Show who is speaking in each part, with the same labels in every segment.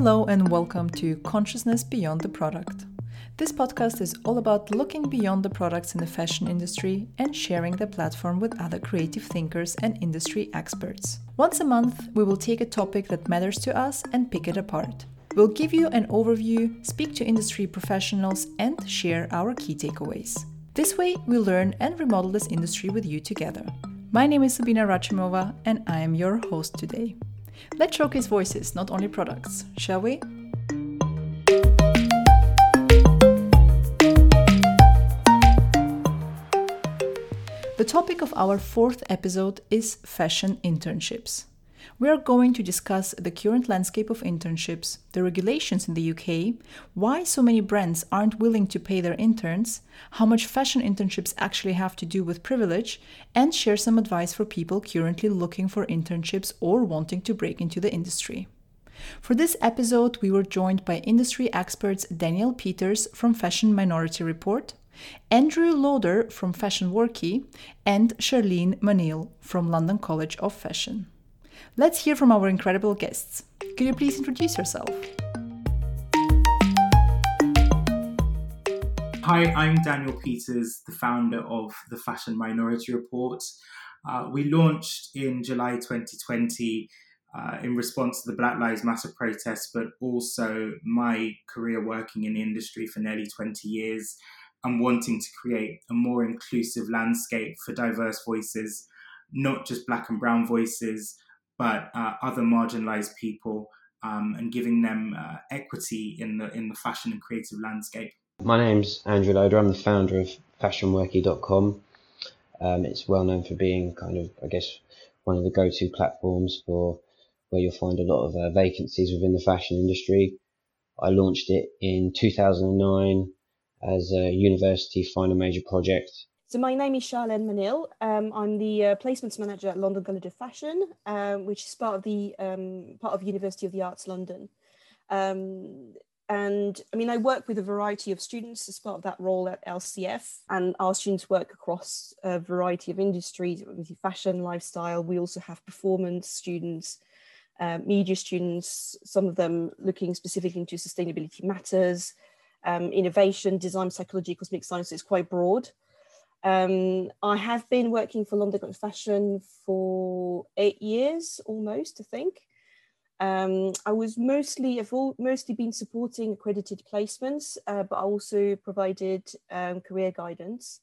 Speaker 1: Hello, and welcome to Consciousness Beyond the Product. This podcast is all about looking beyond the products in the fashion industry and sharing the platform with other creative thinkers and industry experts. Once a month, we will take a topic that matters to us and pick it apart. We'll give you an overview, speak to industry professionals, and share our key takeaways. This way, we learn and remodel this industry with you together. My name is Sabina Rachimova, and I am your host today. Let's showcase voices, not only products, shall we? The topic of our fourth episode is fashion internships. We are going to discuss the current landscape of internships, the regulations in the UK, why so many brands aren't willing to pay their interns, how much fashion internships actually have to do with privilege, and share some advice for people currently looking for internships or wanting to break into the industry. For this episode, we were joined by industry experts Daniel Peters from Fashion Minority Report, Andrew Lauder from Fashion Workie, and Charlene Manil from London College of Fashion. Let's hear from our incredible guests. Could you please introduce yourself?
Speaker 2: Hi, I'm Daniel Peters, the founder of the Fashion Minority Report. Uh, we launched in July 2020 uh, in response to the Black Lives Matter protests, but also my career working in the industry for nearly 20 years and wanting to create a more inclusive landscape for diverse voices, not just black and brown voices, but uh, other marginalized people um, and giving them uh, equity in the in the fashion and creative landscape.
Speaker 3: My name's Andrew Loader. I'm the founder of FashionWorkie.com. Um, it's well known for being kind of, I guess, one of the go-to platforms for where you'll find a lot of uh, vacancies within the fashion industry. I launched it in 2009 as a university final major project
Speaker 4: so my name is Charlene Manil. Um, I'm the uh, placements manager at London College of Fashion, um, which is part of the um, part of University of the Arts London. Um, and I mean, I work with a variety of students as part of that role at LCF, and our students work across a variety of industries, fashion, lifestyle. We also have performance students, uh, media students, some of them looking specifically into sustainability matters, um, innovation, design, psychology, cosmetic science. So It's quite broad. Um, I have been working for London Fashion for eight years almost, I think. Um, I was mostly, I've all, mostly been supporting accredited placements, uh, but I also provided um, career guidance.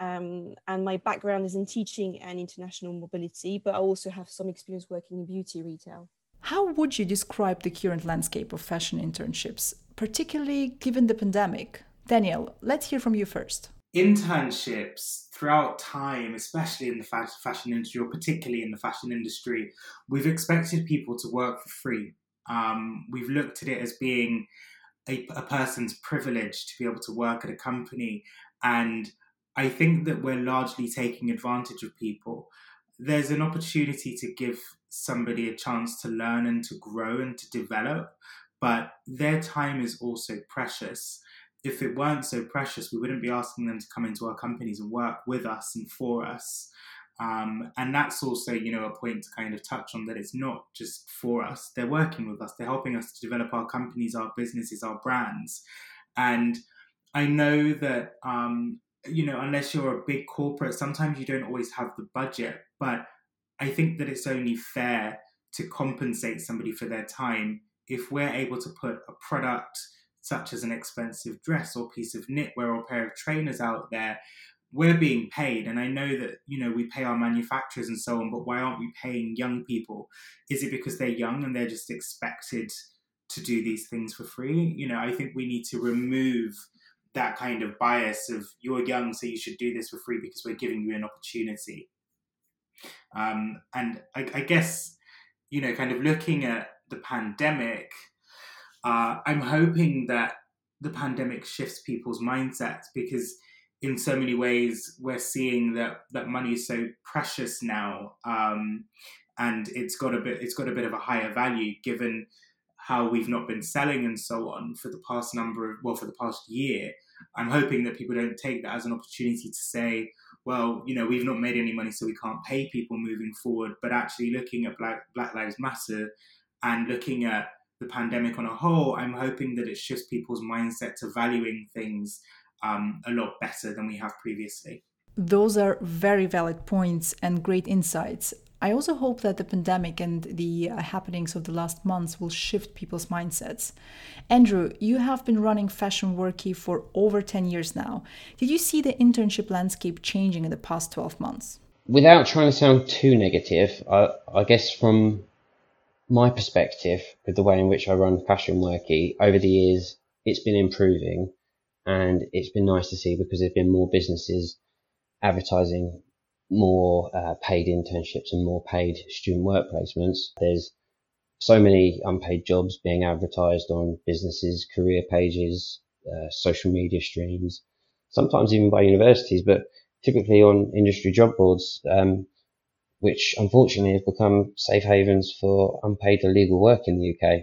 Speaker 4: Um, and my background is in teaching and international mobility, but I also have some experience working in beauty retail.
Speaker 1: How would you describe the current landscape of fashion internships, particularly given the pandemic? Daniel, let's hear from you first
Speaker 2: internships throughout time, especially in the fashion industry, or particularly in the fashion industry, we've expected people to work for free. Um, we've looked at it as being a, a, person's privilege to be able to work at a company. And I think that we're largely taking advantage of people. There's an opportunity to give somebody a chance to learn and to grow and to develop, but their time is also precious if it weren't so precious, we wouldn't be asking them to come into our companies and work with us and for us. Um, and that's also, you know, a point to kind of touch on that it's not just for us. They're working with us. They're helping us to develop our companies, our businesses, our brands. And I know that, um, you know, unless you're a big corporate, sometimes you don't always have the budget. But I think that it's only fair to compensate somebody for their time if we're able to put a product such as an expensive dress or piece of knitwear or pair of trainers out there, we're being paid. And I know that, you know, we pay our manufacturers and so on, but why aren't we paying young people? Is it because they're young and they're just expected to do these things for free? You know, I think we need to remove that kind of bias of you're young, so you should do this for free because we're giving you an opportunity. Um, and I, I guess, you know, kind of looking at the pandemic, uh, I'm hoping that the pandemic shifts people's mindsets because in so many ways we're seeing that that money is so precious now um, and it's got a bit it's got a bit of a higher value given how we've not been selling and so on for the past number of well for the past year. I'm hoping that people don't take that as an opportunity to say well you know we've not made any money so we can't pay people moving forward. But actually looking at black black lives matter and looking at the pandemic on a whole, I'm hoping that it shifts people's mindset to valuing things um, a lot better than we have previously.
Speaker 1: Those are very valid points and great insights. I also hope that the pandemic and the uh, happenings of the last months will shift people's mindsets. Andrew, you have been running Fashion Workie for over 10 years now. Did you see the internship landscape changing in the past 12 months?
Speaker 3: Without trying to sound too negative, I, I guess from my perspective, with the way in which I run Fashion Workie, over the years, it's been improving and it's been nice to see because there's been more businesses advertising more uh, paid internships and more paid student work placements. There's so many unpaid jobs being advertised on businesses, career pages, uh, social media streams, sometimes even by universities, but typically on industry job boards, um, which unfortunately have become safe havens for unpaid illegal work in the UK.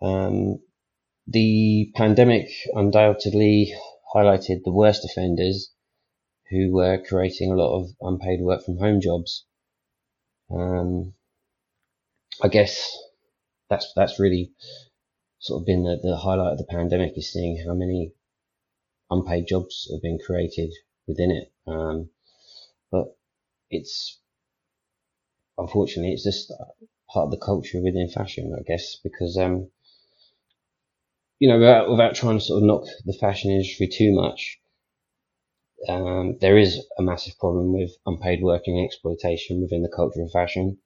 Speaker 3: Um, the pandemic undoubtedly highlighted the worst offenders who were creating a lot of unpaid work from home jobs. Um, I guess that's that's really sort of been the, the highlight of the pandemic is seeing how many unpaid jobs have been created within it. Um, but it's unfortunately it's just part of the culture within fashion, I guess, because um, you know, without, without trying to sort of knock the fashion industry too much, um, there is a massive problem with unpaid work and exploitation within the culture of fashion.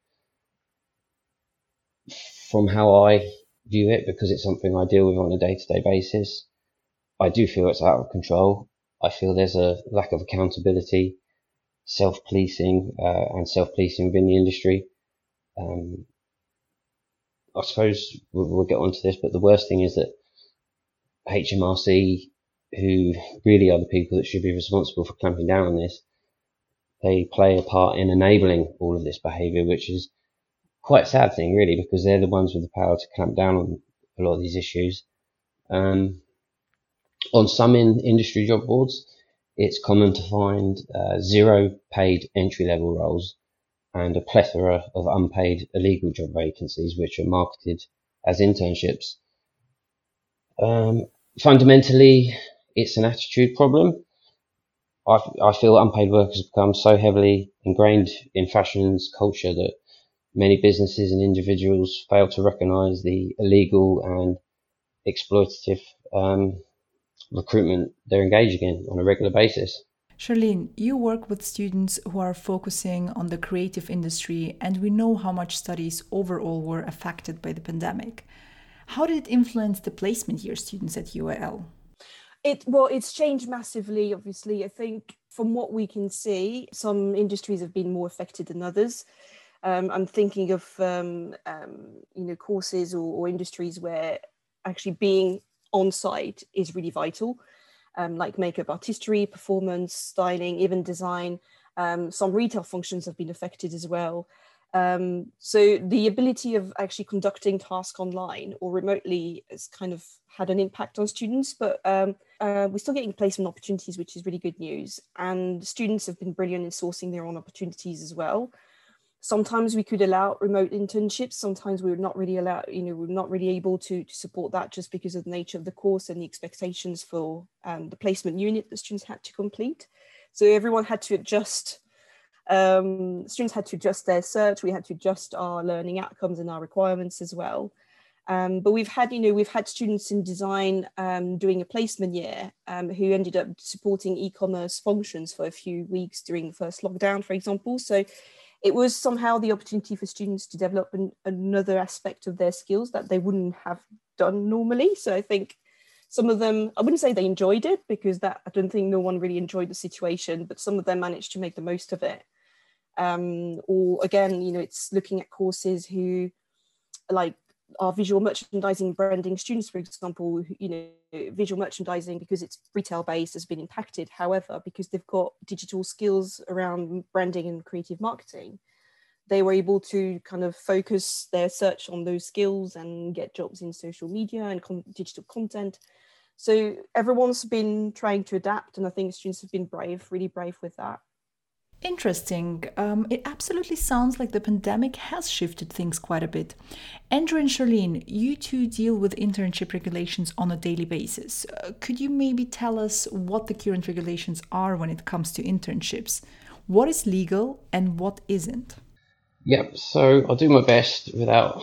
Speaker 3: From how I view it, because it's something I deal with on a day to day basis, I do feel it's out of control. I feel there's a lack of accountability, self policing, uh, and self policing within the industry. Um, I suppose we'll, we'll get onto this, but the worst thing is that HMRC who really are the people that should be responsible for clamping down on this, they play a part in enabling all of this behaviour, which is quite a sad thing, really, because they're the ones with the power to clamp down on a lot of these issues. Um, on some in industry job boards, it's common to find uh, zero paid entry level roles and a plethora of unpaid illegal job vacancies, which are marketed as internships. Um, fundamentally, it's an attitude problem. I, I feel unpaid work has become so heavily ingrained in fashion's culture that many businesses and individuals fail to recognise the illegal and exploitative um, recruitment they're engaging in on a regular basis.
Speaker 1: Charlene, you work with students who are focusing on the creative industry, and we know how much studies overall were affected by the pandemic. How did it influence the placement year students at UAL?
Speaker 4: It well, it's changed massively. Obviously, I think from what we can see, some industries have been more affected than others. Um, I'm thinking of um, um, you know courses or, or, industries where actually being on site is really vital, um, like makeup artistry, performance, styling, even design. Um, some retail functions have been affected as well. Um, so the ability of actually conducting tasks online or remotely has kind of had an impact on students, but um, uh, we're still getting placement opportunities, which is really good news. And students have been brilliant in sourcing their own opportunities as well. Sometimes we could allow remote internships. Sometimes we were not really allowed, you know, we're not really able to, to support that just because of the nature of the course and the expectations for um, the placement unit that students had to complete. So everyone had to adjust um, students had to adjust their search, we had to adjust our learning outcomes and our requirements as well. Um, but we've had, you know, we've had students in design um, doing a placement year um, who ended up supporting e-commerce functions for a few weeks during the first lockdown, for example. So it was somehow the opportunity for students to develop an, another aspect of their skills that they wouldn't have done normally. So I think some of them, I wouldn't say they enjoyed it because that I don't think no one really enjoyed the situation, but some of them managed to make the most of it um, or again you know it's looking at courses who like are visual merchandising branding students for example you know visual merchandising because it's retail based has been impacted. However because they've got digital skills around branding and creative marketing they were able to kind of focus their search on those skills and get jobs in social media and con- digital content. So everyone's been trying to adapt and i think students have been brave really brave with that
Speaker 1: Interesting. Um, it absolutely sounds like the pandemic has shifted things quite a bit. Andrew and Charlene, you two deal with internship regulations on a daily basis. Uh, could you maybe tell us what the current regulations are when it comes to internships? What is legal and what isn't?
Speaker 3: Yep, so I'll do my best without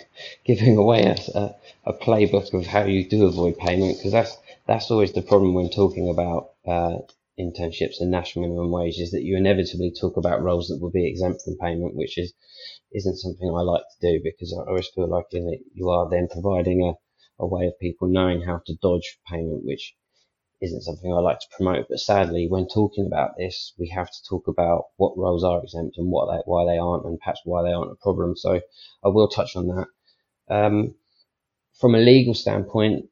Speaker 3: giving away a, a, a playbook of how you do avoid payment because that's that's always the problem when talking about uh, internships and national minimum wage is that you inevitably talk about roles that will be exempt from payment, which is isn't something I like to do because I always feel like in it you are then providing a, a way of people knowing how to dodge payment, which isn't something I like to promote. But sadly, when talking about this, we have to talk about what roles are exempt and what they, why they aren't, and perhaps why they aren't a problem. So I will touch on that. Um, from a legal standpoint,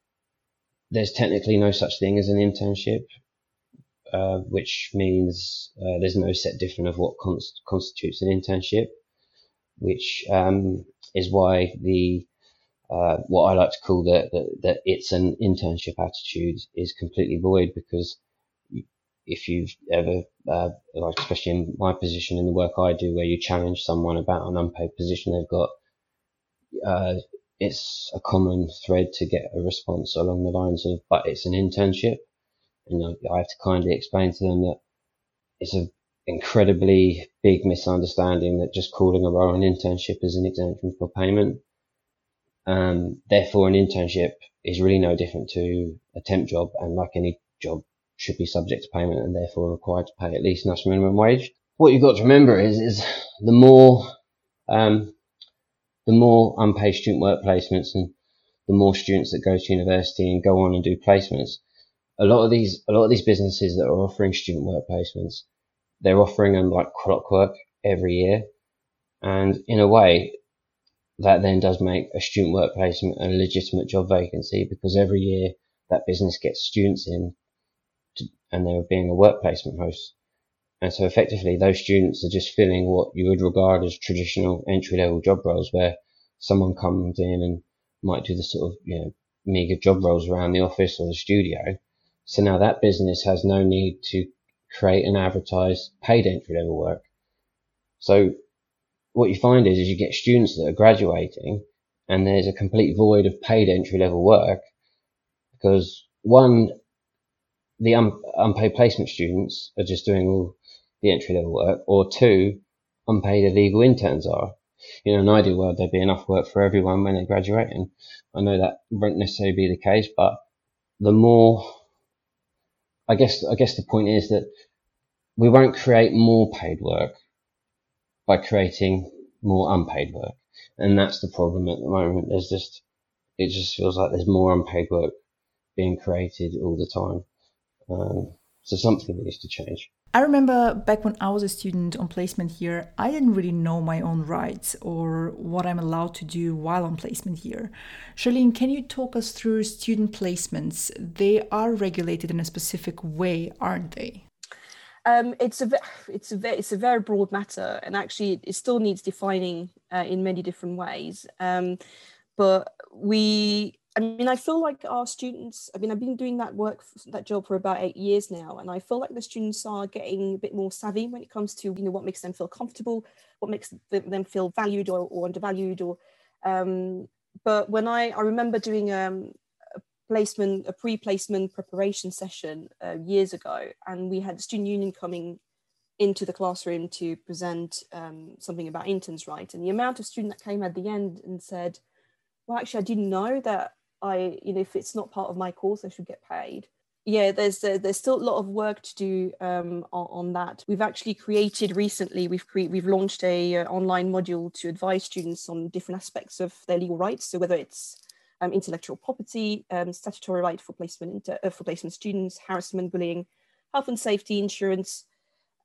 Speaker 3: there's technically no such thing as an internship. Uh, which means uh, there's no set definition of what const- constitutes an internship, which um, is why the uh, what I like to call the, the it's an internship attitude is completely void because if you've ever, uh, like especially in my position in the work I do, where you challenge someone about an unpaid position they've got, uh, it's a common thread to get a response along the lines of, but it's an internship you know, I have to kindly explain to them that it's an incredibly big misunderstanding that just calling a role an internship is an exemption for payment. Um, therefore, an internship is really no different to a temp job, and like any job, should be subject to payment and therefore required to pay at least national minimum wage. What you've got to remember is, is the more, um, the more unpaid student work placements and the more students that go to university and go on and do placements, a lot of these a lot of these businesses that are offering student work placements, they're offering them like clockwork every year, and in a way, that then does make a student work placement a legitimate job vacancy because every year that business gets students in, to, and they're being a work placement host. And so effectively, those students are just filling what you would regard as traditional entry level job roles where someone comes in and might do the sort of, you know, meager job roles around the office or the studio so now that business has no need to create and advertise paid entry level work. So what you find is, is you get students that are graduating and there's a complete void of paid entry level work because one, the un- unpaid placement students are just doing all the entry level work, or two, unpaid illegal interns are. You know, in an ideal world, there'd be enough work for everyone when they graduate, and I know that won't necessarily be the case, but the more I guess I guess the point is that we won't create more paid work by creating more unpaid work, and that's the problem at the moment. There's just it just feels like there's more unpaid work being created all the time. Um, so something needs to change.
Speaker 1: I remember back when I was a student on placement here, I didn't really know my own rights or what I'm allowed to do while on placement here. Charlene, can you talk us through student placements? They are regulated in a specific way, aren't they?
Speaker 4: Um, it's a it's a it's a very broad matter, and actually, it still needs defining uh, in many different ways. Um, but we I mean, I feel like our students, I mean, I've been doing that work, that job for about eight years now, and I feel like the students are getting a bit more savvy when it comes to, you know, what makes them feel comfortable, what makes them feel valued or, or undervalued. Or, um, but when I, I remember doing um, a placement, a pre-placement preparation session uh, years ago, and we had the student union coming into the classroom to present um, something about interns' right, and the amount of student that came at the end and said, well, actually, I didn't know that I, you know, if it's not part of my course, I should get paid. Yeah, there's uh, there's still a lot of work to do um, on, on, that. We've actually created recently. We've cre- we've launched a uh, online module to advise students on different aspects of their legal rights. So whether it's um, intellectual property, um, statutory right for placement inter- uh, for placement students, harassment, bullying, health and safety, insurance.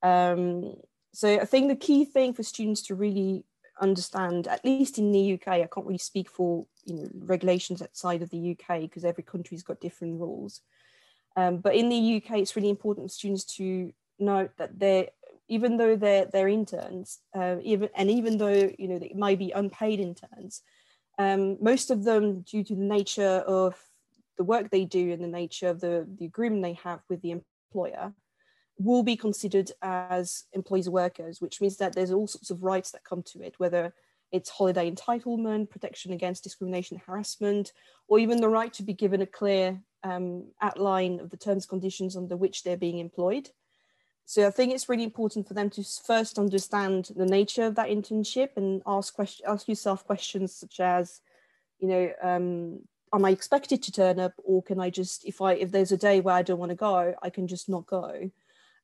Speaker 4: Um, so I think the key thing for students to really understand, at least in the UK, I can't really speak for you know regulations outside of the UK because every country's got different rules. Um, but in the UK, it's really important for students to note that they're even though they're they're interns, uh, even and even though you know they might be unpaid interns, um, most of them, due to the nature of the work they do and the nature of the, the agreement they have with the employer, will be considered as employees workers, which means that there's all sorts of rights that come to it, whether it's holiday entitlement, protection against discrimination, harassment, or even the right to be given a clear um, outline of the terms and conditions under which they're being employed. So I think it's really important for them to first understand the nature of that internship and ask question, ask yourself questions such as, you know, um, am I expected to turn up, or can I just, if I if there's a day where I don't want to go, I can just not go.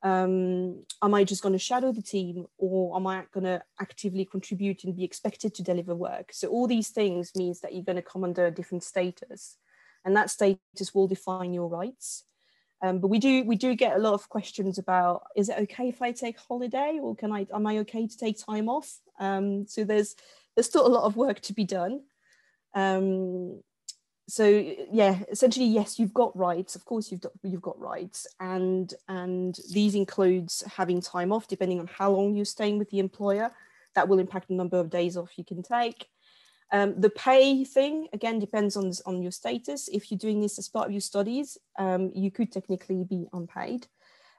Speaker 4: Um, am I just going to shadow the team, or am I going to actively contribute and be expected to deliver work? So all these things means that you're going to come under a different status, and that status will define your rights. Um, but we do we do get a lot of questions about is it okay if I take holiday or can I am I okay to take time off? Um, so there's there's still a lot of work to be done. Um, so yeah, essentially yes, you've got rights. Of course, you've got, you've got rights, and and these includes having time off depending on how long you're staying with the employer. That will impact the number of days off you can take. Um, the pay thing again depends on on your status. If you're doing this as part of your studies, um, you could technically be unpaid.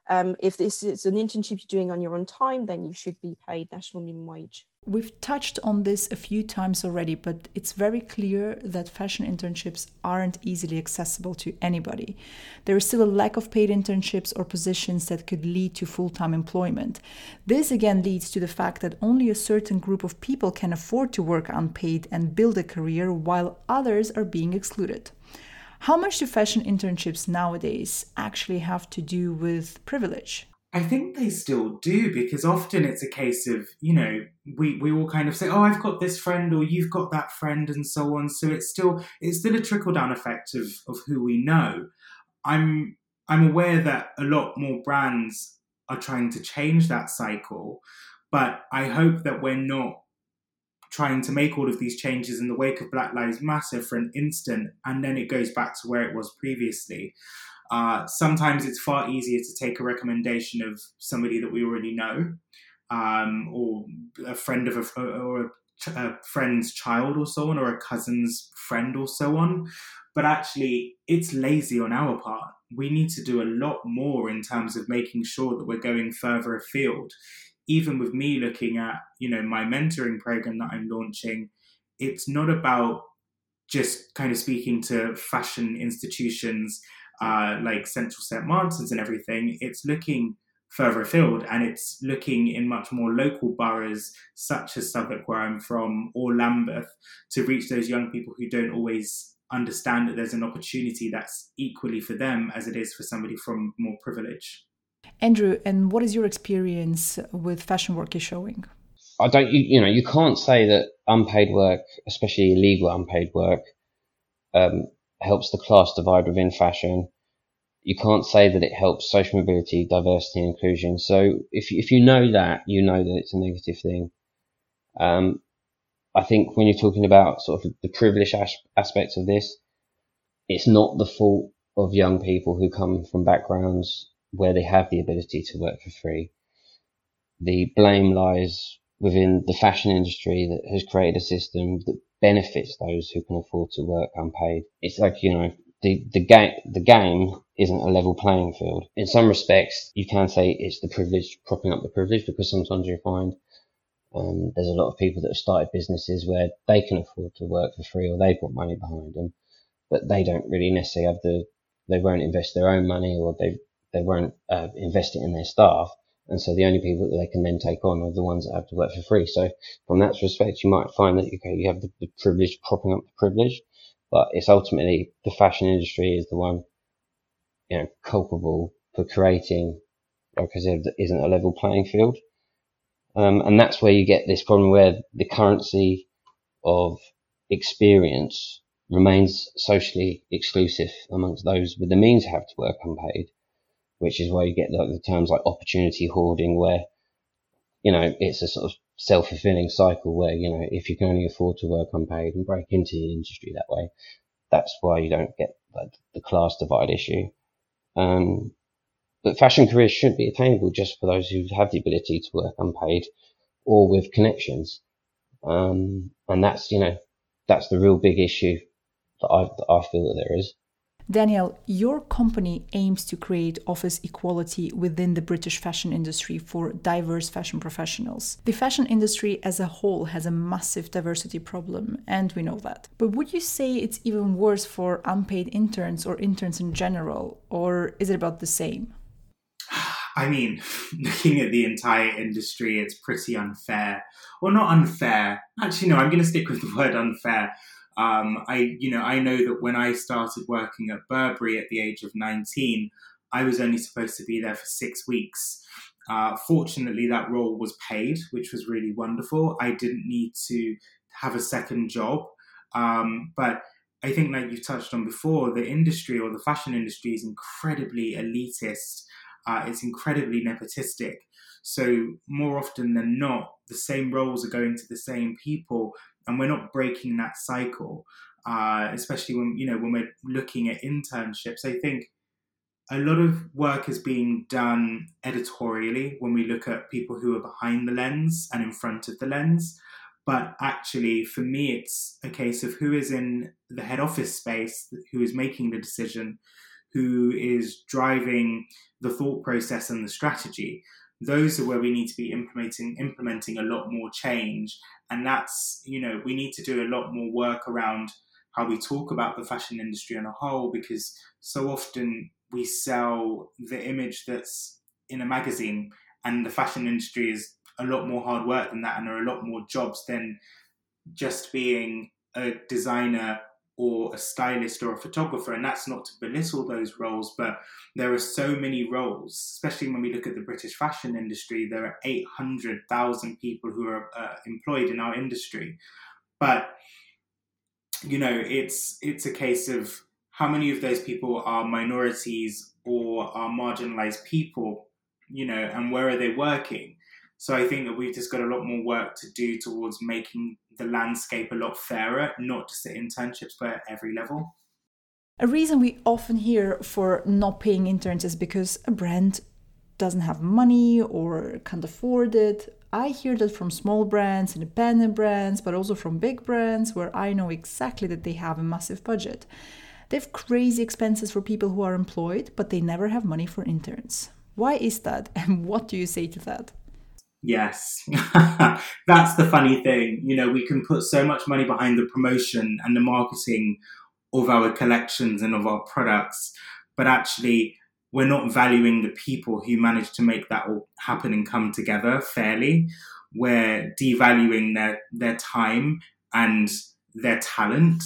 Speaker 4: Um, if this is an internship you're doing on your own time, then you should be paid national minimum wage.
Speaker 1: We've touched on this a few times already, but it's very clear that fashion internships aren't easily accessible to anybody. There is still a lack of paid internships or positions that could lead to full time employment. This again leads to the fact that only a certain group of people can afford to work unpaid and build a career while others are being excluded. How much do fashion internships nowadays actually have to do with privilege?
Speaker 2: I think they still do because often it's a case of, you know, we, we all kind of say, oh, I've got this friend or you've got that friend and so on. So it's still it's still a trickle down effect of, of who we know. I'm I'm aware that a lot more brands are trying to change that cycle, but I hope that we're not trying to make all of these changes in the wake of Black Lives Matter for an instant and then it goes back to where it was previously. Uh, sometimes it's far easier to take a recommendation of somebody that we already know, um, or a friend of a or a, a friend's child or so on, or a cousin's friend or so on. But actually, it's lazy on our part. We need to do a lot more in terms of making sure that we're going further afield. Even with me looking at, you know, my mentoring program that I'm launching, it's not about just kind of speaking to fashion institutions uh, like Central St. Martin's and everything, it's looking further afield and it's looking in much more local boroughs such as Southwark where I'm from or Lambeth to reach those young people who don't always understand that there's an opportunity that's equally for them as it is for somebody from more privilege.
Speaker 1: Andrew, and what is your experience with fashion work is showing?
Speaker 3: I don't, you, you know, you can't say that unpaid work, especially illegal unpaid work, um, helps the class divide within fashion. You can't say that it helps social mobility, diversity, and inclusion. So if if you know that, you know that it's a negative thing. Um, I think when you're talking about sort of the privileged as- aspects of this, it's not the fault of young people who come from backgrounds where they have the ability to work for free. The blame lies within the fashion industry that has created a system that benefits those who can afford to work unpaid. It's like, you know, the, the game, the game isn't a level playing field. In some respects, you can say it's the privilege propping up the privilege because sometimes you find um, there's a lot of people that have started businesses where they can afford to work for free or they've got money behind them, but they don't really necessarily have the, they won't invest their own money or they, they won't uh, invest it in their staff. And so the only people that they can then take on are the ones that have to work for free. So from that respect, you might find that okay, you have the, the privilege propping up the privilege, but it's ultimately the fashion industry is the one, you know, culpable for creating, like I said, isn't a level playing field. Um, and that's where you get this problem where the currency of experience remains socially exclusive amongst those with the means to have to work unpaid which is why you get like the terms like opportunity hoarding, where you know it's a sort of self fulfilling cycle where you know if you can only afford to work unpaid and break into the industry that way, that's why you don't get like, the class divide issue. Um, but fashion careers should be attainable just for those who have the ability to work unpaid or with connections. Um, and that's, you know, that's the real big issue that I, that I feel that there is.
Speaker 1: Daniel, your company aims to create office equality within the British fashion industry for diverse fashion professionals. The fashion industry as a whole has a massive diversity problem, and we know that. But would you say it's even worse for unpaid interns or interns in general, or is it about the same?
Speaker 2: I mean, looking at the entire industry, it's pretty unfair. Well, not unfair. Actually, no, I'm going to stick with the word unfair um, I, you know, I know that when I started working at Burberry at the age of 19, I was only supposed to be there for six weeks. Uh, fortunately, that role was paid, which was really wonderful. I didn't need to have a second job. Um, but I think, like you've touched on before, the industry or the fashion industry is incredibly elitist. Uh, it's incredibly nepotistic. So, more often than not, the same roles are going to the same people and we're not breaking that cycle. Uh, especially when you know when we're looking at internships, I think a lot of work is being done editorially when we look at people who are behind the lens and in front of the lens. But actually, for me, it's a case of who is in the head office space, who is making the decision, who is driving the thought process and the strategy those are where we need to be implementing implementing a lot more change. And that's you know we need to do a lot more work around how we talk about the fashion industry on a whole because so often we sell the image that's in a magazine and the fashion industry is a lot more hard work than that and there are a lot more jobs than just being a designer or a stylist or a photographer. And that's not to belittle those roles, but there are so many roles, especially when we look at the British fashion industry. There are 800,000 people who are uh, employed in our industry. But, you know, it's, it's a case of how many of those people are minorities or are marginalized people, you know, and where are they working? So I think that we've just got a lot more work to do towards making the landscape a lot fairer, not just at internships, but at every level.
Speaker 1: A reason we often hear for not paying interns is because a brand doesn't have money or can't afford it. I hear that from small brands, independent brands, but also from big brands where I know exactly that they have a massive budget. They have crazy expenses for people who are employed, but they never have money for interns. Why is that, and what do you say to that?
Speaker 2: Yes, that's the funny thing. You know, we can put so much money behind the promotion and the marketing of our collections and of our products, but actually, we're not valuing the people who manage to make that all happen and come together fairly. We're devaluing their their time and their talent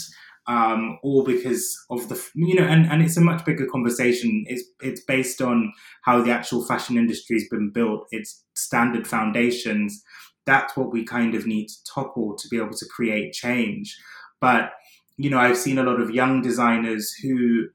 Speaker 2: um, all because of the you know and, and it's a much bigger conversation. It's it's based on how the actual fashion industry has been built its standard foundations. That's what we kind of need to topple to be able to create change. But you know i've seen a lot of young designers who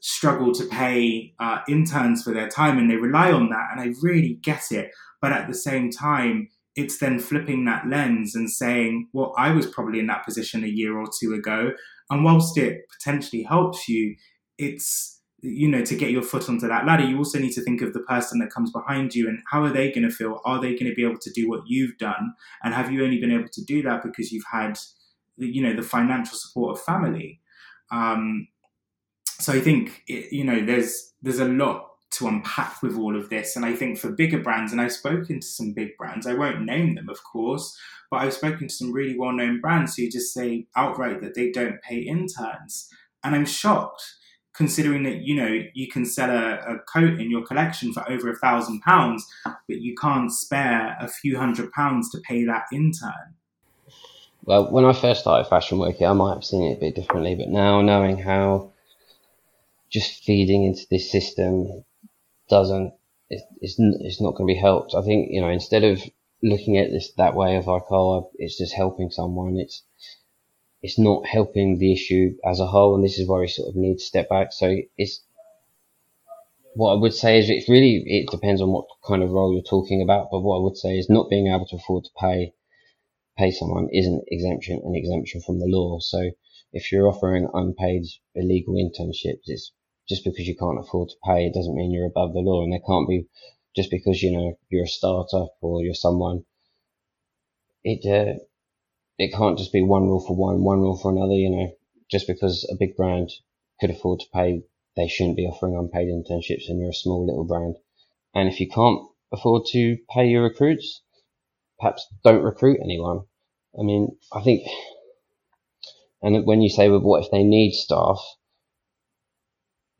Speaker 2: struggle to pay uh, interns for their time and they rely on that and i really get it. But at the same time it's then flipping that lens and saying, well, I was probably in that position a year or two ago. And whilst it potentially helps you, it's, you know, to get your foot onto that ladder, you also need to think of the person that comes behind you and how are they going to feel? Are they going to be able to do what you've done? And have you only been able to do that because you've had, you know, the financial support of family? Um, so I think, it, you know, there's, there's a lot to unpack with all of this. And I think for bigger brands, and I've spoken to some big brands, I won't name them, of course, but I've spoken to some really well known brands who just say outright that they don't pay interns. And I'm shocked considering that you know you can sell a, a coat in your collection for over a thousand pounds but you can't spare a few hundred pounds to pay that intern
Speaker 3: well when i first started fashion working i might have seen it a bit differently but now knowing how just feeding into this system doesn't it's, it's not going to be helped i think you know instead of looking at this that way of like, oh, it's just helping someone. It's it's not helping the issue as a whole, and this is where we sort of need to step back. So it's what I would say is it's really it depends on what kind of role you're talking about. But what I would say is not being able to afford to pay pay someone isn't exemption an exemption from the law. So if you're offering unpaid illegal internships, it's just because you can't afford to pay, it doesn't mean you're above the law, and there can't be just because you know you're a startup or you're someone. It uh, it can't just be one rule for one, one rule for another. You know, just because a big brand could afford to pay, they shouldn't be offering unpaid internships and you're a small little brand. And if you can't afford to pay your recruits, perhaps don't recruit anyone. I mean, I think, and when you say, well, what if they need staff?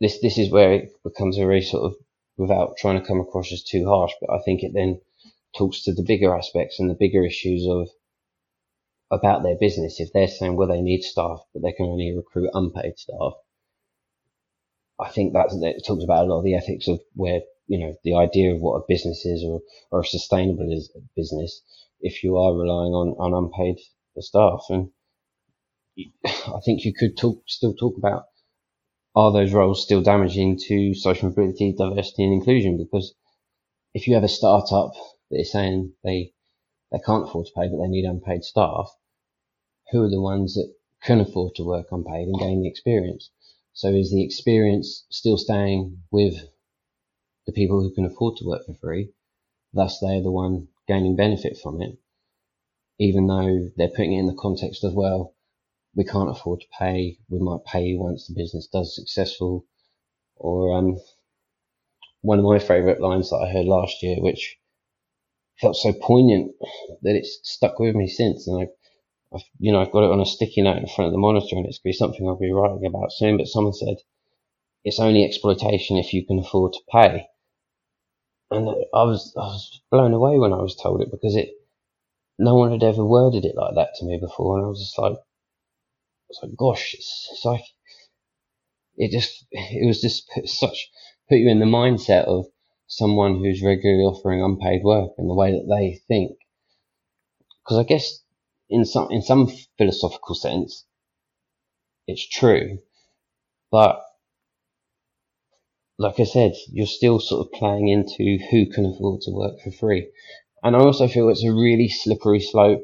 Speaker 3: This, this is where it becomes a very sort of, without trying to come across as too harsh, but I think it then talks to the bigger aspects and the bigger issues of about their business. If they're saying, well, they need staff, but they can only recruit unpaid staff, I think that it talks about a lot of the ethics of where you know the idea of what a business is or or a sustainable is business if you are relying on on unpaid staff and I think you could talk still talk about are those roles still damaging to social mobility, diversity and inclusion because if you have a startup that is saying they they can't afford to pay but they need unpaid staff, who are the ones that can afford to work unpaid and gain the experience? So is the experience still staying with the people who can afford to work for free? Thus, they're the one gaining benefit from it, even though they're putting it in the context of, well, we can't afford to pay. We might pay you once the business does successful. Or um, one of my favourite lines that I heard last year, which felt so poignant that it's stuck with me since, and I I've, you know, I've got it on a sticky note in front of the monitor and it's going to be something I'll be writing about soon. But someone said, it's only exploitation if you can afford to pay. And I was, I was blown away when I was told it because it, no one had ever worded it like that to me before. And I was just like, Was like, gosh, it's, it's like, it just, it was just such, put you in the mindset of someone who's regularly offering unpaid work and the way that they think. Because I guess in some in some philosophical sense, it's true, but like I said, you're still sort of playing into who can afford to work for free. And I also feel it's a really slippery slope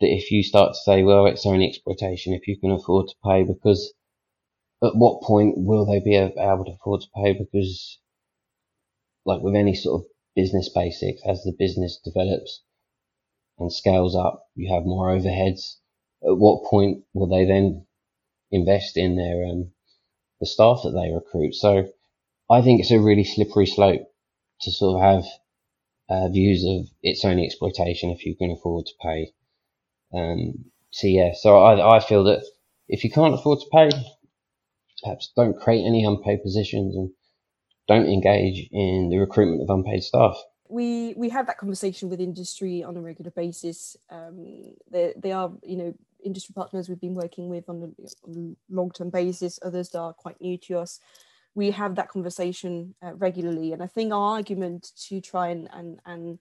Speaker 3: that if you start to say, well, it's only exploitation if you can afford to pay, because at what point will they be able to afford to pay? Because, like with any sort of business basics, as the business develops, and scales up, you have more overheads. At what point will they then invest in their um, the staff that they recruit? So I think it's a really slippery slope to sort of have uh, views of it's only exploitation if you can afford to pay. Um, so yeah, so I, I feel that if you can't afford to pay, perhaps don't create any unpaid positions and don't engage in the recruitment of unpaid staff
Speaker 4: we we have that conversation with industry on a regular basis. Um, they they are you know industry partners we've been working with on a, a long term basis. Others that are quite new to us. We have that conversation uh, regularly, and I think our argument to try and and and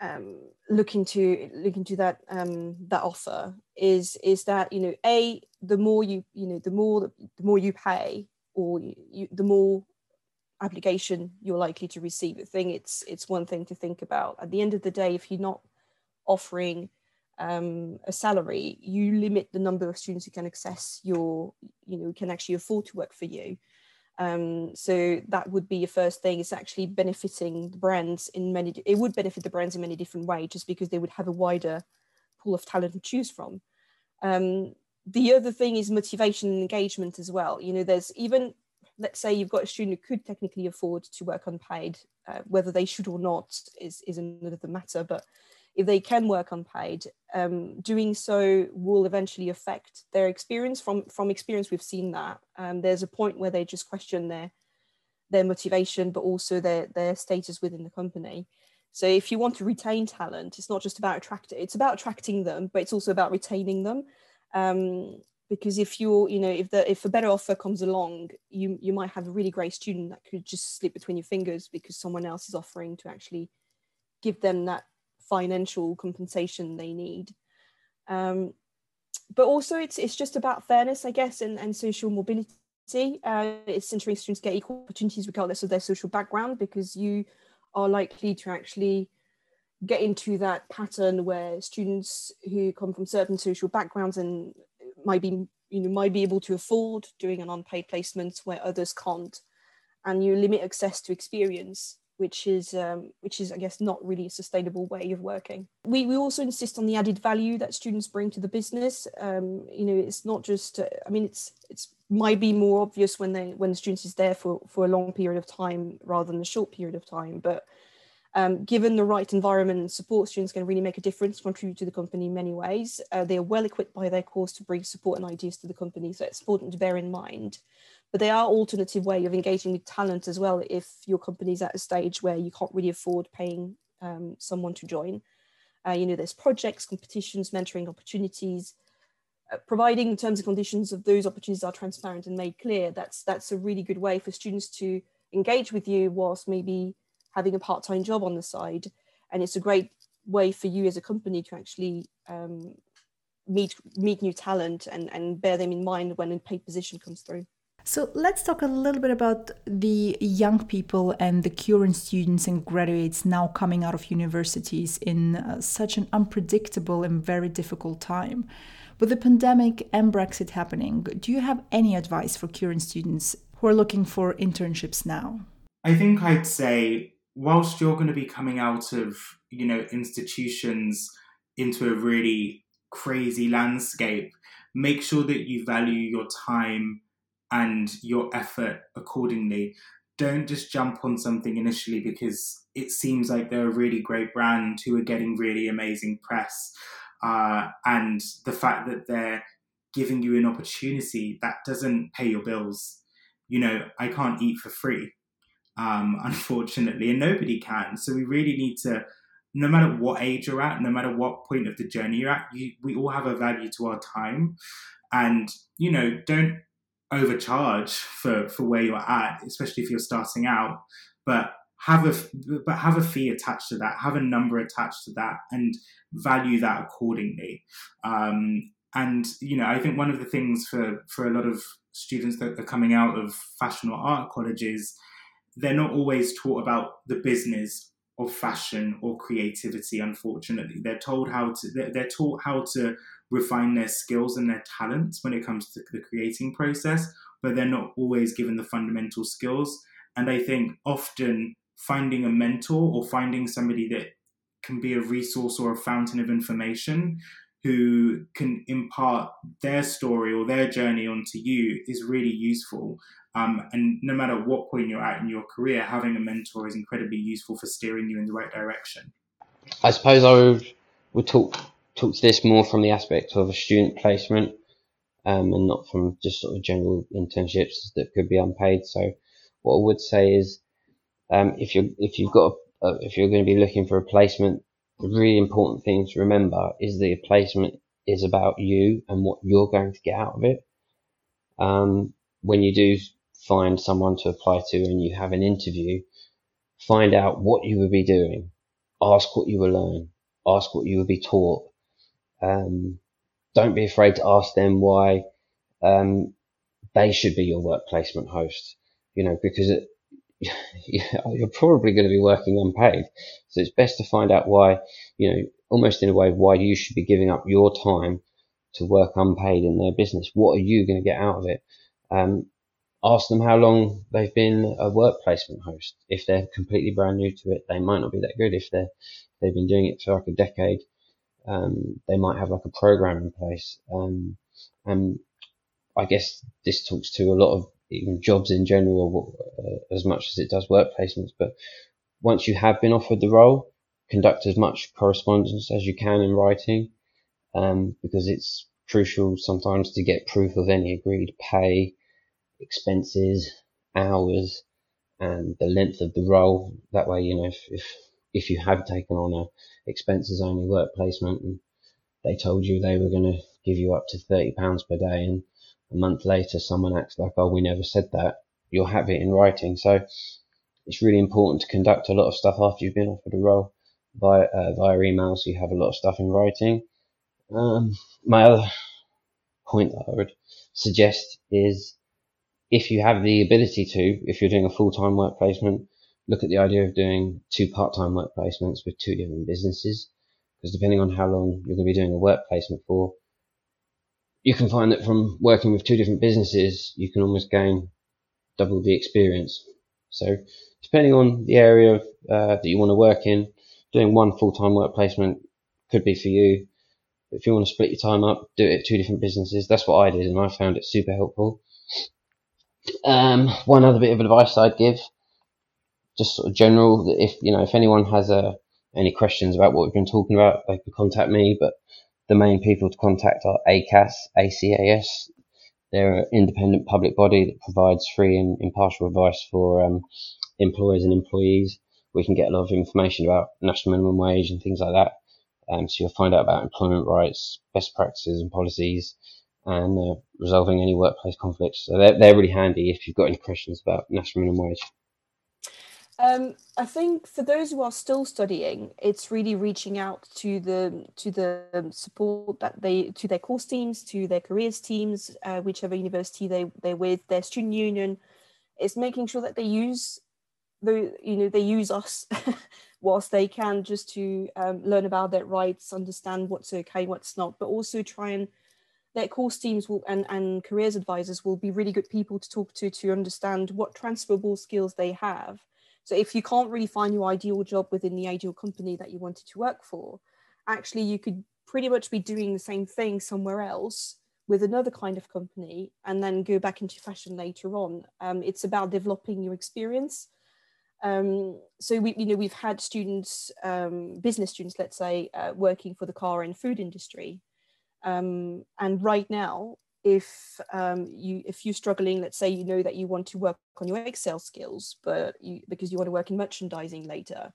Speaker 4: um, look into look that um, that offer is is that you know a the more you you know the more the more you pay or you, the more application you're likely to receive. I think it's it's one thing to think about. At the end of the day, if you're not offering um, a salary, you limit the number of students who can access your, you know, can actually afford to work for you. Um, so that would be your first thing. It's actually benefiting the brands in many. It would benefit the brands in many different ways, just because they would have a wider pool of talent to choose from. Um, the other thing is motivation and engagement as well. You know, there's even let's say you've got a student who could technically afford to work unpaid, uh, whether they should or not is, is another matter. But if they can work unpaid, um, doing so will eventually affect their experience. From from experience, we've seen that. Um, there's a point where they just question their their motivation, but also their their status within the company. So if you want to retain talent, it's not just about attracting; it's about attracting them, but it's also about retaining them. Um, because if you're you know if the if a better offer comes along you you might have a really great student that could just slip between your fingers because someone else is offering to actually give them that financial compensation they need. Um, but also it's it's just about fairness i guess and, and social mobility. Uh, it's ensuring students get equal opportunities regardless of their social background because you are likely to actually get into that pattern where students who come from certain social backgrounds and might be you know might be able to afford doing an unpaid placement where others can't. And you limit access to experience which is um, which is I guess not really a sustainable way of working. We we also insist on the added value that students bring to the business. Um, you know, it's not just uh, I mean it's it's might be more obvious when they when the student is there for for a long period of time rather than a short period of time, but um, given the right environment and support, students can really make a difference, contribute to the company in many ways. Uh, they are well equipped by their course to bring support and ideas to the company, so it's important to bear in mind but they are alternative way of engaging with talent as well if your company's at a stage where you can't really afford paying um, someone to join. Uh, you know there's projects competitions mentoring opportunities. Uh, providing terms and conditions of those opportunities are transparent and made clear that's that's a really good way for students to engage with you whilst maybe having a part-time job on the side. And it's a great way for you as a company to actually um, meet meet new talent and, and bear them in mind when a paid position comes through
Speaker 1: so let's talk a little bit about the young people and the current students and graduates now coming out of universities in uh, such an unpredictable and very difficult time. With the pandemic and Brexit happening, do you have any advice for current students who are looking for internships now?
Speaker 2: I think I'd say whilst you're going to be coming out of, you know, institutions into a really crazy landscape, make sure that you value your time and your effort accordingly. Don't just jump on something initially because it seems like they're a really great brand who are getting really amazing press. Uh, and the fact that they're giving you an opportunity that doesn't pay your bills. You know, I can't eat for free, um, unfortunately, and nobody can. So we really need to, no matter what age you're at, no matter what point of the journey you're at, you, we all have a value to our time. And, you know, don't overcharge for for where you're at, especially if you're starting out. But have a but have a fee attached to that, have a number attached to that, and value that accordingly. Um, and you know, I think one of the things for for a lot of students that are coming out of fashion or art colleges, they're not always taught about the business of fashion or creativity. Unfortunately, they're told how to they're, they're taught how to refine their skills and their talents when it comes to the creating process, but they're not always given the fundamental skills. And I think often finding a mentor or finding somebody that can be a resource or a fountain of information who can impart their story or their journey onto you is really useful. Um, and no matter what point you're at in your career, having a mentor is incredibly useful for steering you in the right direction.
Speaker 3: I suppose I would, would talk talk to this more from the aspect of a student placement um, and not from just sort of general internships that could be unpaid. So what I would say is um, if you if you've got a, if you're going to be looking for a placement, the really important thing to remember is a placement is about you and what you're going to get out of it. Um, when you do find someone to apply to and you have an interview, find out what you will be doing, ask what you will learn, ask what you will be taught, um, don't be afraid to ask them why um, they should be your work placement host. You know, because it, you're probably going to be working unpaid. So it's best to find out why, you know, almost in a way, why you should be giving up your time to work unpaid in their business. What are you going to get out of it? Um, ask them how long they've been a work placement host. If they're completely brand new to it, they might not be that good. If they're, they've been doing it for like a decade, um, they might have like a program in place. Um, and I guess this talks to a lot of even jobs in general, uh, as much as it does work placements. But once you have been offered the role, conduct as much correspondence as you can in writing, um, because it's crucial sometimes to get proof of any agreed pay, expenses, hours, and the length of the role. That way, you know, if, if if you have taken on a expenses only work placement and they told you they were going to give you up to £30 per day and a month later someone acts like, oh, we never said that, you'll have it in writing. So it's really important to conduct a lot of stuff after you've been offered a role via, uh, via email so you have a lot of stuff in writing. Um, my other point that I would suggest is if you have the ability to, if you're doing a full-time work placement, look at the idea of doing two part-time work placements with two different businesses because depending on how long you're going to be doing a work placement for, you can find that from working with two different businesses, you can almost gain double the experience So depending on the area of, uh, that you want to work in, doing one full-time work placement could be for you. If you want to split your time up, do it at two different businesses. That's what I did, and I found it super helpful. Um, one other bit of advice I'd give, just sort of general, if you know if anyone has uh, any questions about what we've been talking about, they can contact me. But the main people to contact are ACAS, ACAS. They're an independent public body that provides free and impartial advice for um, employers and employees. We can get a lot of information about national minimum wage and things like that. Um, so you'll find out about employment rights, best practices and policies, and uh, resolving any workplace conflicts. So they're, they're really handy if you've got any questions about national minimum wage.
Speaker 4: Um, I think for those who are still studying, it's really reaching out to the to the support that they to their course teams, to their careers teams, uh, whichever university they they're with, their student union. It's making sure that they use the you know they use us whilst they can just to um, learn about their rights, understand what's okay, what's not, but also try and their course teams will and, and careers advisors will be really good people to talk to to understand what transferable skills they have. So if you can't really find your ideal job within the ideal company that you wanted to work for, actually you could pretty much be doing the same thing somewhere else with another kind of company and then go back into fashion later on. Um, it's about developing your experience. Um, so we, you know, we've had students, um, business students, let's say, uh, working for the car and food industry, um, and right now, if um, you if you're struggling, let's say you know that you want to work on your Excel skills, but you, because you want to work in merchandising later,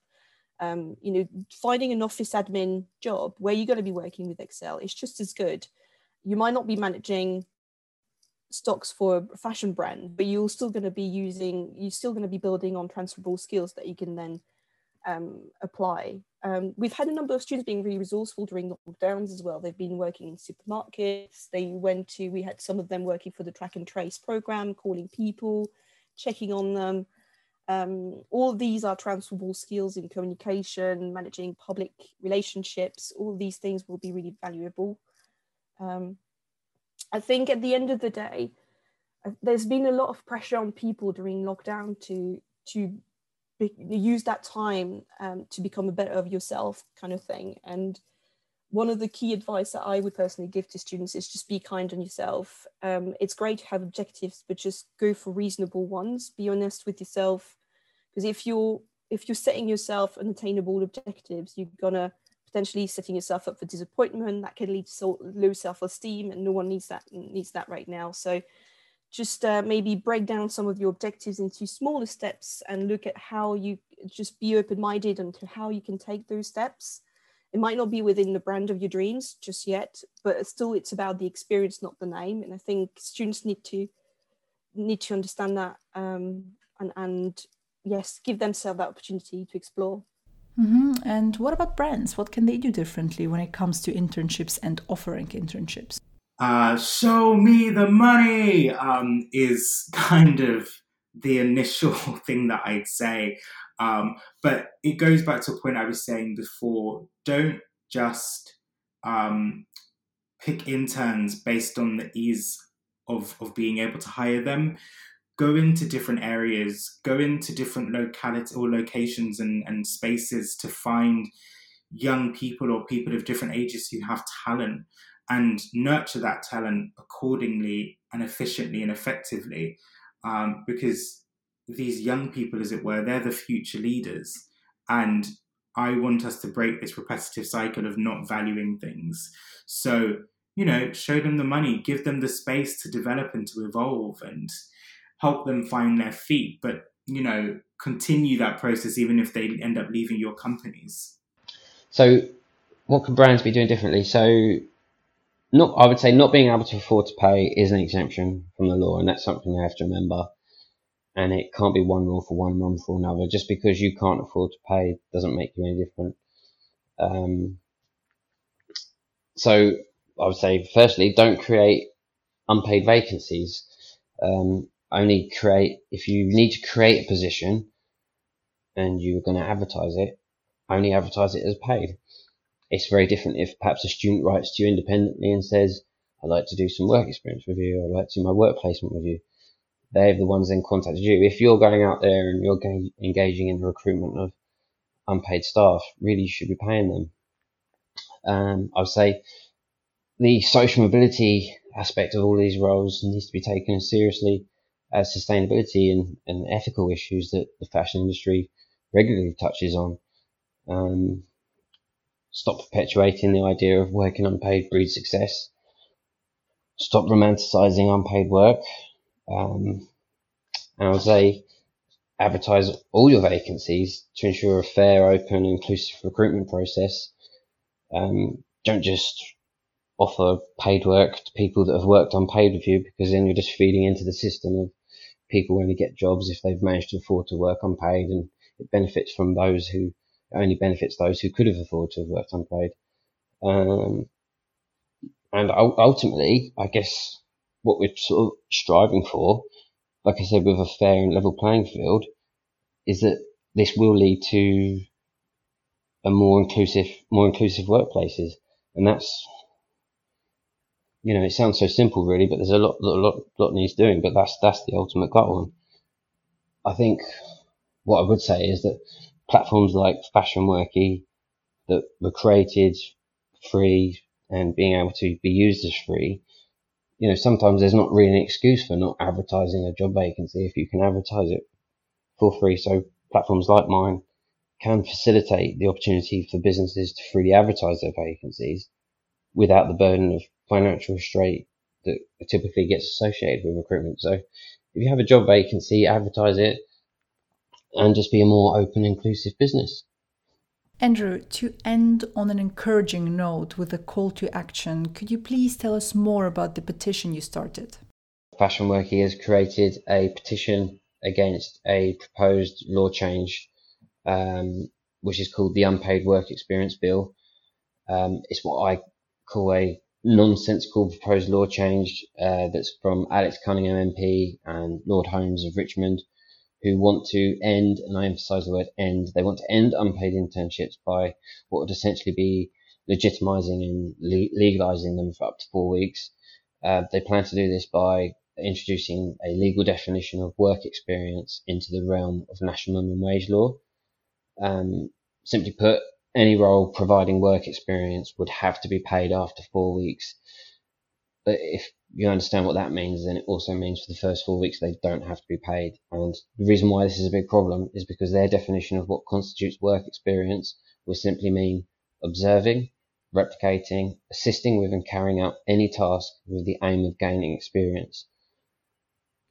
Speaker 4: um, you know, finding an office admin job where you're going to be working with Excel is just as good. You might not be managing stocks for a fashion brand, but you're still going to be using, you're still going to be building on transferable skills that you can then um, apply. Um, we've had a number of students being really resourceful during lockdowns as well. They've been working in supermarkets. They went to, we had some of them working for the track and trace program, calling people, checking on them. Um, all these are transferable skills in communication, managing public relationships. All these things will be really valuable. Um, I think at the end of the day, uh, there's been a lot of pressure on people during lockdown to to be, use that time um, to become a better of yourself, kind of thing. And one of the key advice that I would personally give to students is just be kind on yourself. Um, it's great to have objectives, but just go for reasonable ones. Be honest with yourself, because if you're if you're setting yourself unattainable objectives, you're gonna potentially setting yourself up for disappointment. That can lead to low self-esteem, and no one needs that needs that right now. So just uh, maybe break down some of your objectives into smaller steps and look at how you just be open-minded into how you can take those steps. It might not be within the brand of your dreams just yet but still it's about the experience not the name. And i think students need to need to understand that um, and and yes give themselves that opportunity to explore.
Speaker 1: Mm-hmm. and what about brands? What can they do differently when it comes to internships and offering internships
Speaker 2: uh, show me the money um, is kind of the initial thing that I'd say. Um, but it goes back to a point I was saying before. Don't just um, pick interns based on the ease of, of being able to hire them. Go into different areas, go into different localities or locations and, and spaces to find young people or people of different ages who have talent and nurture that talent accordingly and efficiently and effectively um, because these young people as it were they're the future leaders. And i want us to break this repetitive cycle of not valuing things. So you know show them the money give them the space to develop and to evolve and help them find their feet but you know continue that process even if they end up leaving your companies.
Speaker 3: So what can brands be doing differently? So not I would say not being able to afford to pay is an exemption from the law, and that's something they have to remember. And it can't be one rule for one, rule for another. Just because you can't afford to pay doesn't make you any different. Um, so I would say, firstly, don't create unpaid vacancies. Um, only create if you need to create a position and you're going to advertise it. Only advertise it as paid it's very different if perhaps a student writes to you independently and says, I'd like to do some work experience with you, I'd like to do my work placement with you. they're the ones then contacted you. If you're going out there and you're engaging in the recruitment of unpaid staff, really you should be paying them. Um, I would say the social mobility aspect of all these roles needs to be taken seriously as sustainability and, and ethical issues that the fashion industry regularly touches on. Um, stop perpetuating the idea of working unpaid breeds success. Stop romanticizing unpaid work. Um, and I would say advertise all your vacancies to ensure a fair, open, inclusive recruitment process. Um, don't just offer paid work to people that have worked unpaid with you because then you're just feeding into the system of people only get jobs if they've managed to afford to work unpaid and it benefits from those who only benefits those who could have afforded to have worked unpaid. Um, and ultimately, I guess what we're sort of striving for, like I said, with a fair and level playing field, is that this will lead to a more inclusive, more inclusive workplaces, and that's you know, it sounds so simple, really, but there's a lot, lot, lot, lot needs doing. But that's that's the ultimate goal. And I think what I would say is that platforms like Fashion Workie that were created free and being able to be used as free, you know, sometimes there's not really an excuse for not advertising a job vacancy if you can advertise it for free. So platforms like mine can facilitate the opportunity for businesses to freely advertise their vacancies without the burden of financial restraint that typically gets associated with recruitment. So if you have a job vacancy, advertise it and just be a more open, inclusive business.
Speaker 1: Andrew, to end on an encouraging note with a call to action, could you please tell us more about the petition you started?
Speaker 3: Fashion Workie has created a petition against a proposed law change, um, which is called the Unpaid Work Experience Bill. Um, it's what I call a nonsensical proposed law change uh, that's from Alex Cunningham MP and Lord Holmes of Richmond, who want to end, and I emphasise the word end, they want to end unpaid internships by what would essentially be legitimising and le- legalising them for up to four weeks. Uh, they plan to do this by introducing a legal definition of work experience into the realm of national minimum wage law. Um, simply put, any role providing work experience would have to be paid after four weeks. But if you understand what that means, then it also means for the first four weeks they don't have to be paid. And the reason why this is a big problem is because their definition of what constitutes work experience will simply mean observing, replicating, assisting with and carrying out any task with the aim of gaining experience.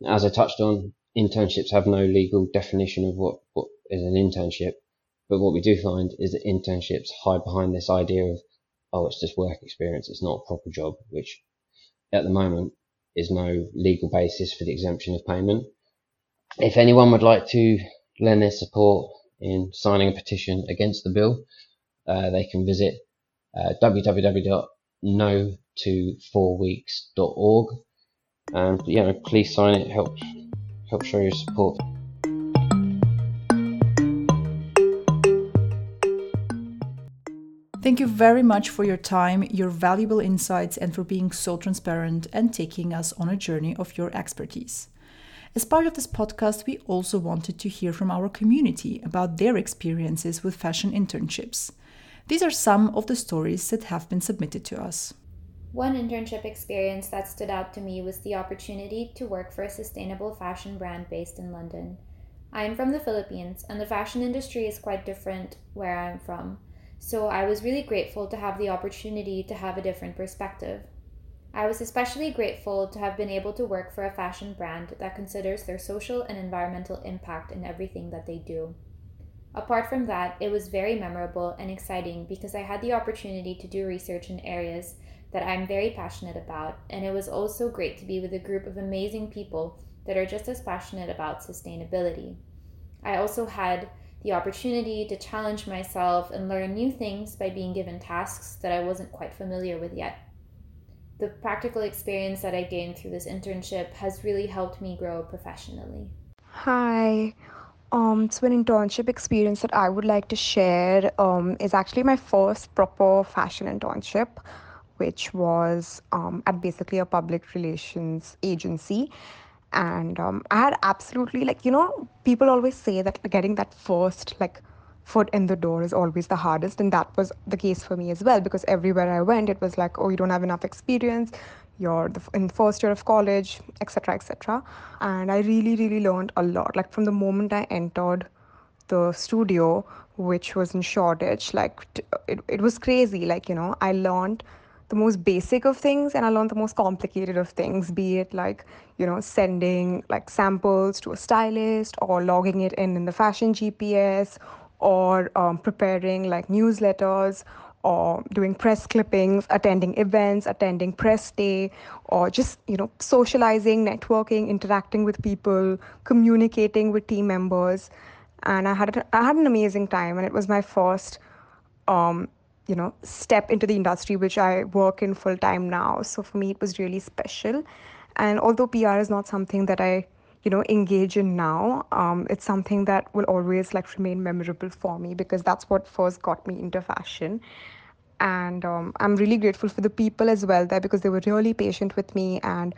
Speaker 3: As I touched on, internships have no legal definition of what, what is an internship, but what we do find is that internships hide behind this idea of, oh, it's just work experience, it's not a proper job, which at the moment is no legal basis for the exemption of payment. If anyone would like to lend their support in signing a petition against the bill, uh, they can visit uh, www.no to4weeks.org and you know please sign it help help show your support
Speaker 1: Thank you very much for your time, your valuable insights, and for being so transparent and taking us on a journey of your expertise. As part of this podcast, we also wanted to hear from our community about their experiences with fashion internships. These are some of the stories that have been submitted to us.
Speaker 5: One internship experience that stood out to me was the opportunity to work for a sustainable fashion brand based in London. I am from the Philippines, and the fashion industry is quite different where I am from. So I was really grateful to have the opportunity to have a different perspective. I was especially grateful to have been able to work for a fashion brand that considers their social and environmental impact in everything that they do. Apart from that, it was very memorable and exciting because I had the opportunity to do research in areas that I'm very passionate about, and it was also great to be with a group of amazing people that are just as passionate about sustainability. I also had the opportunity to challenge myself and learn new things by being given tasks that I wasn't quite familiar with yet. The practical experience that I gained through this internship has really helped me grow professionally.
Speaker 6: Hi. Um, so an internship experience that I would like to share um, is actually my first proper fashion internship, which was um, at basically a public relations agency and um, i had absolutely like you know people always say that getting that first like foot in the door is always the hardest. And that was the case for me as well because everywhere i went it was like oh you don't have enough experience. You're in first year of college etc etc and i really really learned a lot. Like from the moment i entered the studio which was in shoreditch like it, it was crazy. Like you know i learned the most basic of things and I learned the most complicated of things, be it like, you know, sending like samples to a stylist or logging it in in the fashion GPS or um, preparing like newsletters or doing press clippings, attending events, attending press day, or just, you know, socializing, networking, interacting with people, communicating with team members. And I had, I had an amazing time and it was my first um, you know step into the industry which i work in full time now. So for me it was really special. And although pr is not something that i you know engage in now um, it's something that will always like remain memorable for me because that's what first got me into fashion. And um, i'm really grateful for the people as well there because they were really patient with me and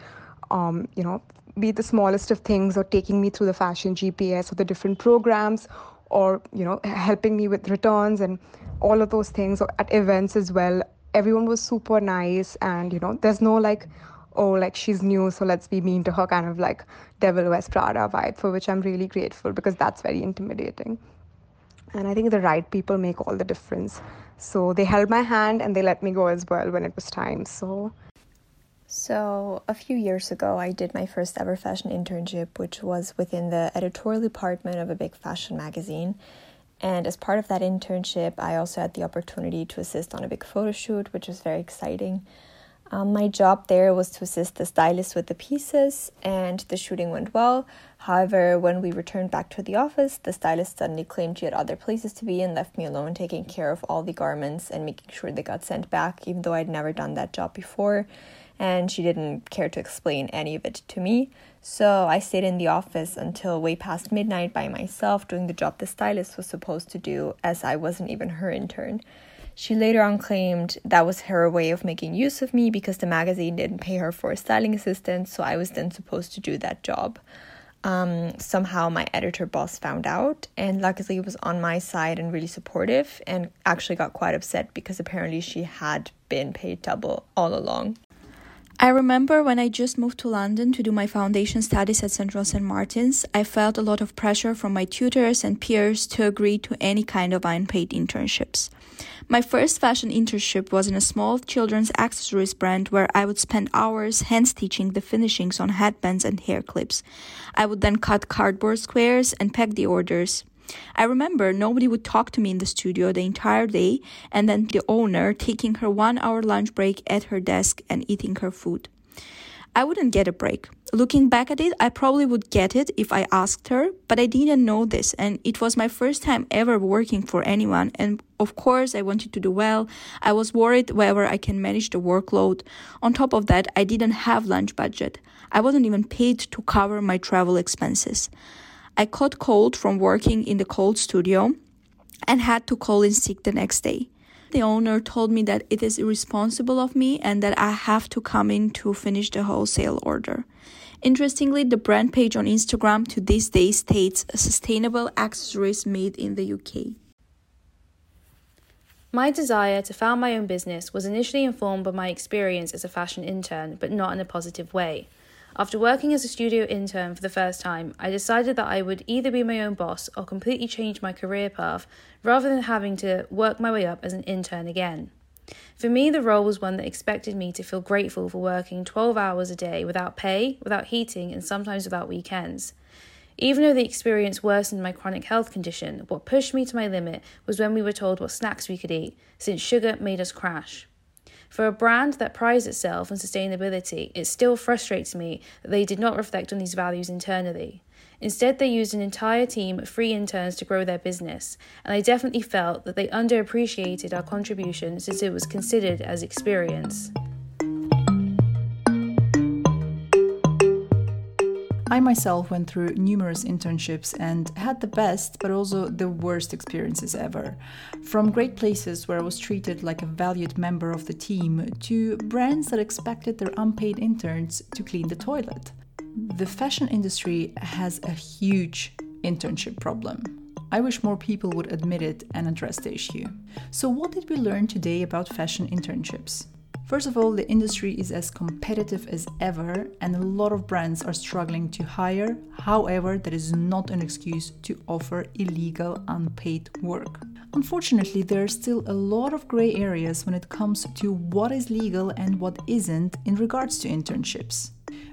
Speaker 6: um, you know be the smallest of things or taking me through the fashion gps or the different programs or you know helping me with returns and all of those things or at events as well everyone was super nice and you know there's no like oh like she's new so let's be mean to her kind of like Devil Wears Prada vibe for which i'm really grateful because that's very intimidating. And i think the right people make all the difference. So they held my hand and they let me go as well when it was time. So
Speaker 7: so, a few years ago, I did my first ever fashion internship, which was within the editorial department of a big fashion magazine. And as part of that internship, I also had the opportunity to assist on a big photo shoot, which was very exciting. Um, my job there was to assist the stylist with the pieces, and the shooting went well. However, when we returned back to the office, the stylist suddenly claimed she had other places to be and left me alone taking care of all the garments and making sure they got sent back, even though I'd never done that job before. And she didn't care to explain any of it to me. So I stayed in the office until way past midnight by myself doing the job the stylist was supposed to do, as I wasn't even her intern. She later on claimed that was her way of making use of me because the magazine didn't pay her for a styling assistant, so I was then supposed to do that job. Um, somehow my editor boss found out, and luckily was on my side and really supportive, and actually got quite upset because apparently she had been paid double all along.
Speaker 8: I remember when I just moved to London to do my foundation studies at Central St. Martin's, I felt a lot of pressure from my tutors and peers to agree to any kind of unpaid internships. My first fashion internship was in a small children's accessories brand where I would spend hours hand stitching the finishings on headbands and hair clips. I would then cut cardboard squares and pack the orders. I remember nobody would talk to me in the studio the entire day, and then the owner taking her one hour lunch break at her desk and eating her food. I wouldn't get a break. Looking back at it, I probably would get it if I asked her, but I didn't know this, and it was my first time ever working for anyone. And of course, I wanted to do well. I was worried whether I can manage the workload. On top of that, I didn't have lunch budget. I wasn't even paid to cover my travel expenses. I caught cold from working in the cold studio and had to call in sick the next day. The owner told me that it is irresponsible of me and that I have to come in to finish the wholesale order. Interestingly, the brand page on Instagram to this day states sustainable accessories made in the UK.
Speaker 9: My desire to found my own business was initially informed by my experience as a fashion intern, but not in a positive way. After working as a studio intern for the first time, I decided that I would either be my own boss or completely change my career path rather than having to work my way up as an intern again. For me, the role was one that expected me to feel grateful for working 12 hours a day without pay, without heating, and sometimes without weekends. Even though the experience worsened my chronic health condition, what pushed me to my limit was when we were told what snacks we could eat, since sugar made us crash. For a brand that prides itself on sustainability, it still frustrates me that they did not reflect on these values internally. Instead, they used an entire team of free interns to grow their business, and I definitely felt that they underappreciated our contribution since it was considered as experience.
Speaker 1: I myself went through numerous internships and had the best but also the worst experiences ever. From great places where I was treated like a valued member of the team to brands that expected their unpaid interns to clean the toilet. the fashion industry has a huge internship problem. I wish more people would admit it and address the issue. So, what did we learn today about fashion internships? First of all, the industry is as competitive as ever, and a lot of brands are struggling to hire. However, that is not an excuse to offer illegal, unpaid work. Unfortunately, there are still a lot of grey areas when it comes to what is legal and what isn't in regards to internships.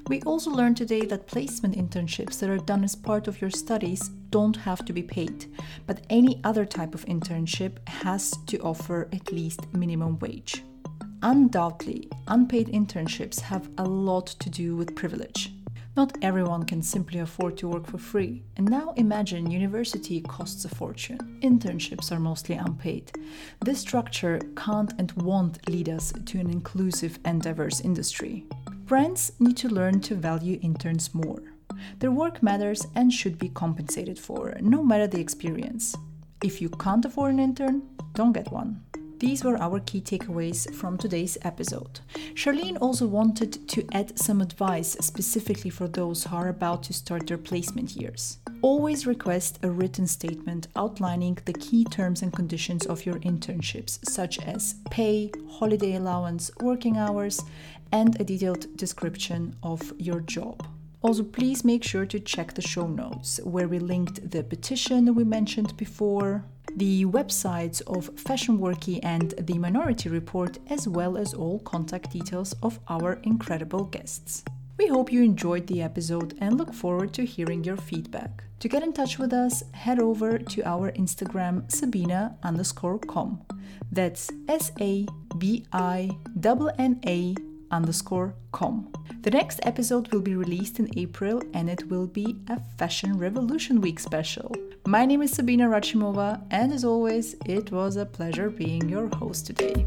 Speaker 1: We also learned today that placement internships that are done as part of your studies don't have to be paid, but any other type of internship has to offer at least minimum wage. Undoubtedly, unpaid internships have a lot to do with privilege. Not everyone can simply afford to work for free. And now imagine university costs a fortune. Internships are mostly unpaid. This structure can't and won't lead us to an inclusive and diverse industry. Brands need to learn to value interns more. Their work matters and should be compensated for, no matter the experience. If you can't afford an intern, don't get one. These were our key takeaways from today's episode. Charlene also wanted to add some advice specifically for those who are about to start their placement years. Always request a written statement outlining the key terms and conditions of your internships, such as pay, holiday allowance, working hours, and a detailed description of your job. Also, please make sure to check the show notes where we linked the petition we mentioned before, the websites of Fashion Workie and the Minority Report, as well as all contact details of our incredible guests. We hope you enjoyed the episode and look forward to hearing your feedback. To get in touch with us, head over to our Instagram Sabina underscore com. That's S A B I N A underscore com. The next episode will be released in April and it will be a Fashion Revolution Week special. My name is Sabina Rachimova, and as always, it was a pleasure being your host today.